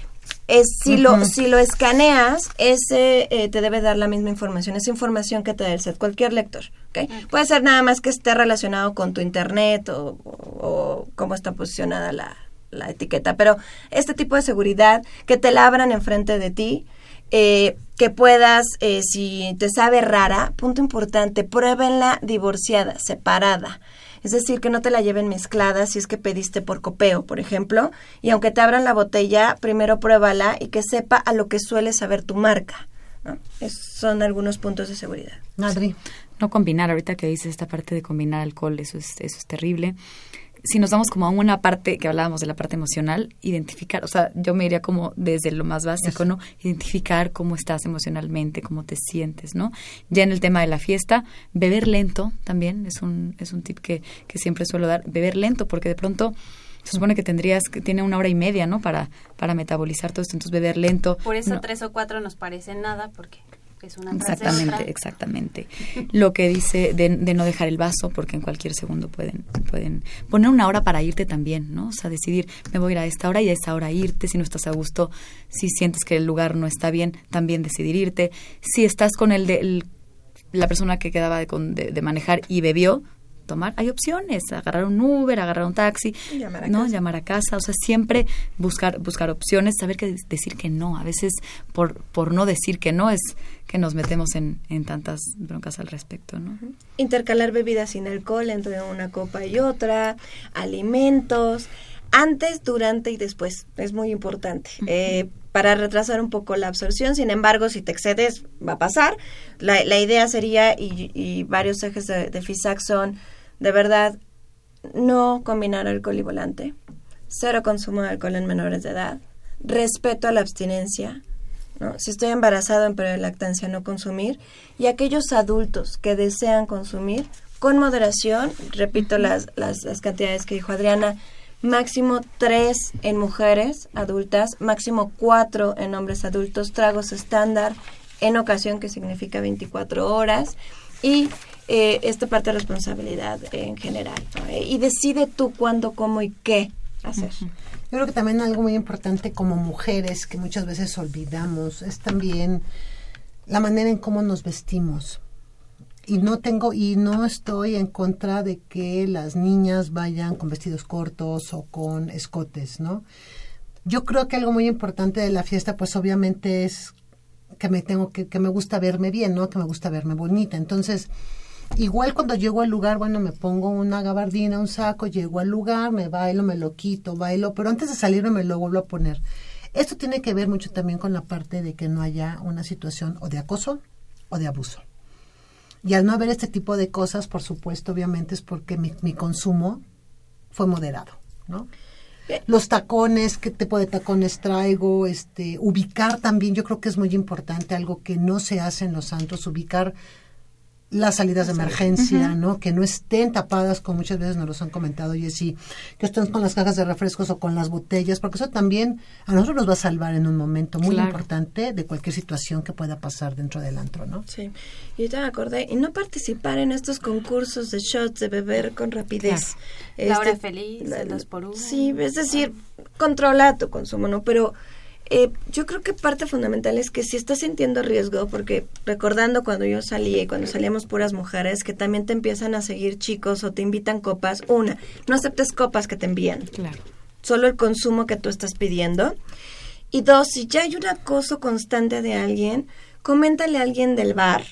Speaker 3: Es, si, lo, si lo escaneas, ese eh, te debe dar la misma información, esa información que te da el set, cualquier lector. ¿okay? Puede ser nada más que esté relacionado con tu internet o, o cómo está posicionada la, la etiqueta, pero este tipo de seguridad, que te la abran enfrente de ti, eh, que puedas, eh, si te sabe rara, punto importante, pruébenla divorciada, separada. Es decir, que no te la lleven mezclada si es que pediste por copeo, por ejemplo, y aunque te abran la botella, primero pruébala y que sepa a lo que suele saber tu marca. son algunos puntos de seguridad.
Speaker 1: Madrid.
Speaker 4: No combinar, ahorita que dices esta parte de combinar alcohol, eso es, eso es terrible si nos vamos como a una parte que hablábamos de la parte emocional, identificar, o sea, yo me iría como desde lo más básico, ¿no? Identificar cómo estás emocionalmente, cómo te sientes, ¿no? Ya en el tema de la fiesta, beber lento también es un, es un tip que, que siempre suelo dar, beber lento, porque de pronto se supone que tendrías que tiene una hora y media, ¿no? Para, para metabolizar todo esto, entonces beber lento.
Speaker 2: Por eso tres o cuatro nos parece nada, porque
Speaker 4: exactamente, exactamente. Lo que dice de, no dejar el vaso, porque en cualquier segundo pueden, pueden poner una hora para irte también, ¿no? O sea, decidir, me voy a ir a esta hora y a esta hora irte, si no estás a gusto, si sientes que el lugar no está bien, también decidir irte. Si estás con el de la persona que quedaba de, de manejar y bebió, tomar, hay opciones, agarrar un Uber, agarrar un taxi, llamar a no, casa. llamar a casa, o sea, siempre buscar buscar opciones, saber que decir que no, a veces por por no decir que no es que nos metemos en, en tantas broncas al respecto, ¿no?
Speaker 3: Intercalar bebidas sin alcohol entre una copa y otra, alimentos, antes, durante y después, es muy importante. eh, para retrasar un poco la absorción. Sin embargo, si te excedes, va a pasar. La, la idea sería, y, y, varios ejes de, de FISAC son de verdad, no combinar alcohol y volante, cero consumo de alcohol en menores de edad, respeto a la abstinencia, ¿no? si estoy embarazado en periodo de lactancia, no consumir, y aquellos adultos que desean consumir, con moderación, repito las, las, las cantidades que dijo Adriana, máximo tres en mujeres adultas, máximo cuatro en hombres adultos, tragos estándar, en ocasión que significa 24 horas, y eh, esta parte de responsabilidad en general. Y decide tú cuándo, cómo y qué hacer.
Speaker 1: Yo creo que también algo muy importante como mujeres que muchas veces olvidamos es también la manera en cómo nos vestimos. Y no tengo y no estoy en contra de que las niñas vayan con vestidos cortos o con escotes, ¿no? Yo creo que algo muy importante de la fiesta pues obviamente es que me tengo que que me gusta verme bien, ¿no? Que me gusta verme bonita. Entonces, Igual cuando llego al lugar, bueno, me pongo una gabardina, un saco, llego al lugar, me bailo, me lo quito, bailo, pero antes de salirme me lo vuelvo a poner. Esto tiene que ver mucho también con la parte de que no haya una situación o de acoso o de abuso. Y al no haber este tipo de cosas, por supuesto, obviamente es porque mi, mi consumo fue moderado, ¿no? Los tacones, qué tipo de tacones traigo, este, ubicar también, yo creo que es muy importante, algo que no se hace en los santos, ubicar las salidas de emergencia, ¿no? Que no estén tapadas, como muchas veces nos los han comentado, y sí, que estén con las cajas de refrescos o con las botellas, porque eso también a nosotros nos va a salvar en un momento muy importante de cualquier situación que pueda pasar dentro del antro, ¿no?
Speaker 3: Sí, y te me acordé, y no participar en estos concursos de shots, de beber con rapidez.
Speaker 2: la hora este, feliz, los por uno.
Speaker 3: Sí, es decir, controla tu consumo, ¿no? Pero eh, yo creo que parte fundamental es que si estás sintiendo riesgo, porque recordando cuando yo salí y cuando salíamos puras mujeres, que también te empiezan a seguir chicos o te invitan copas, una, no aceptes copas que te envían.
Speaker 4: Claro.
Speaker 3: Solo el consumo que tú estás pidiendo. Y dos, si ya hay un acoso constante de alguien, coméntale a alguien del bar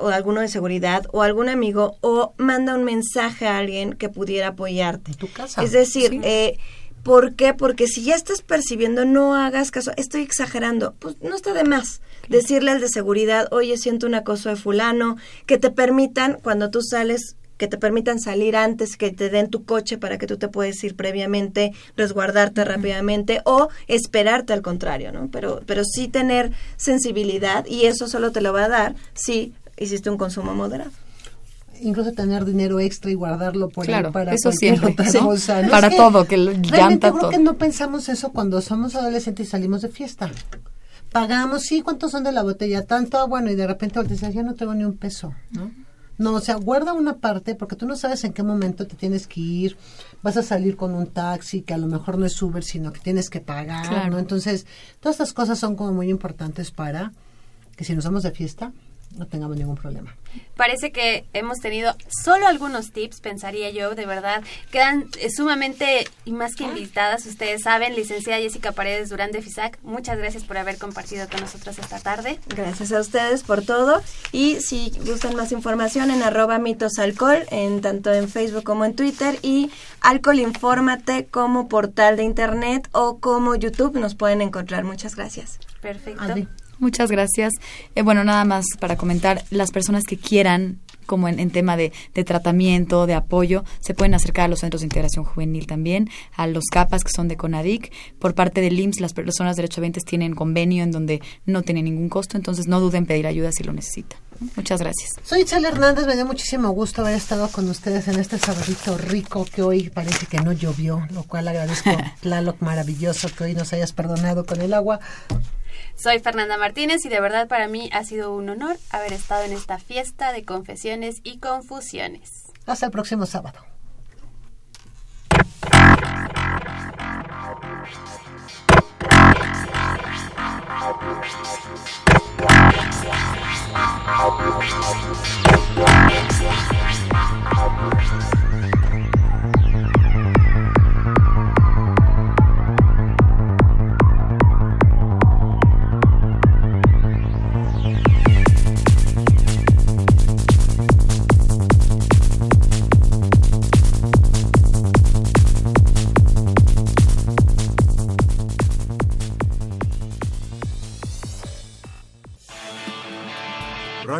Speaker 3: o alguno de seguridad o algún amigo o manda un mensaje a alguien que pudiera apoyarte.
Speaker 1: tu casa.
Speaker 3: Es decir, eh, ¿Por qué? Porque si ya estás percibiendo, no hagas caso, estoy exagerando, pues no está de más decirle al de seguridad, oye, siento un acoso de fulano, que te permitan, cuando tú sales, que te permitan salir antes, que te den tu coche para que tú te puedas ir previamente, resguardarte rápidamente o esperarte al contrario, ¿no? Pero, pero sí tener sensibilidad y eso solo te lo va a dar si hiciste un consumo moderado
Speaker 1: incluso tener dinero extra y guardarlo por
Speaker 4: claro,
Speaker 1: para
Speaker 4: eso siempre,
Speaker 1: otra cosa.
Speaker 4: Para todo, que llanta
Speaker 1: creo que no pensamos eso cuando somos adolescentes y salimos de fiesta. Pagamos, sí, ¿cuántos son de la botella? Tanto, ah, bueno, y de repente te dices, ya no tengo ni un peso, ¿no? No, o sea, guarda una parte porque tú no sabes en qué momento te tienes que ir. Vas a salir con un taxi que a lo mejor no es Uber, sino que tienes que pagar, ¿no? Entonces, todas estas cosas son como muy importantes para que si nos vamos de fiesta, no tengamos ningún problema.
Speaker 2: Parece que hemos tenido solo algunos tips, pensaría yo, de verdad. Quedan eh, sumamente y más que invitadas, ustedes saben, licenciada Jessica Paredes Durán de FISAC, muchas gracias por haber compartido con nosotros esta tarde.
Speaker 3: Gracias a ustedes por todo. Y si gustan más información en arroba mitos alcohol, en tanto en Facebook como en Twitter, y Alcohol Infórmate como portal de internet o como YouTube nos pueden encontrar. Muchas gracias.
Speaker 2: Perfecto.
Speaker 4: Muchas gracias. Eh, bueno, nada más para comentar, las personas que quieran como en, tema de, tratamiento, de apoyo, se pueden acercar a los centros de integración juvenil también, a los CAPAS que son de CONADIC. Por parte del IMSS, las personas derechohabientes tienen convenio en donde no tienen ningún costo, entonces no duden en pedir ayuda si lo necesitan. Muchas gracias.
Speaker 1: Soy Chela Hernández, me dio muchísimo gusto haber estado con ustedes en este sabadito rico que hoy parece que no llovió, lo cual agradezco, Tlaloc maravilloso que hoy nos hayas perdonado con el agua.
Speaker 2: Soy Fernanda Martínez y de verdad para mí ha sido un honor haber estado en esta fiesta de confesiones y confusiones.
Speaker 1: Hasta el próximo sábado.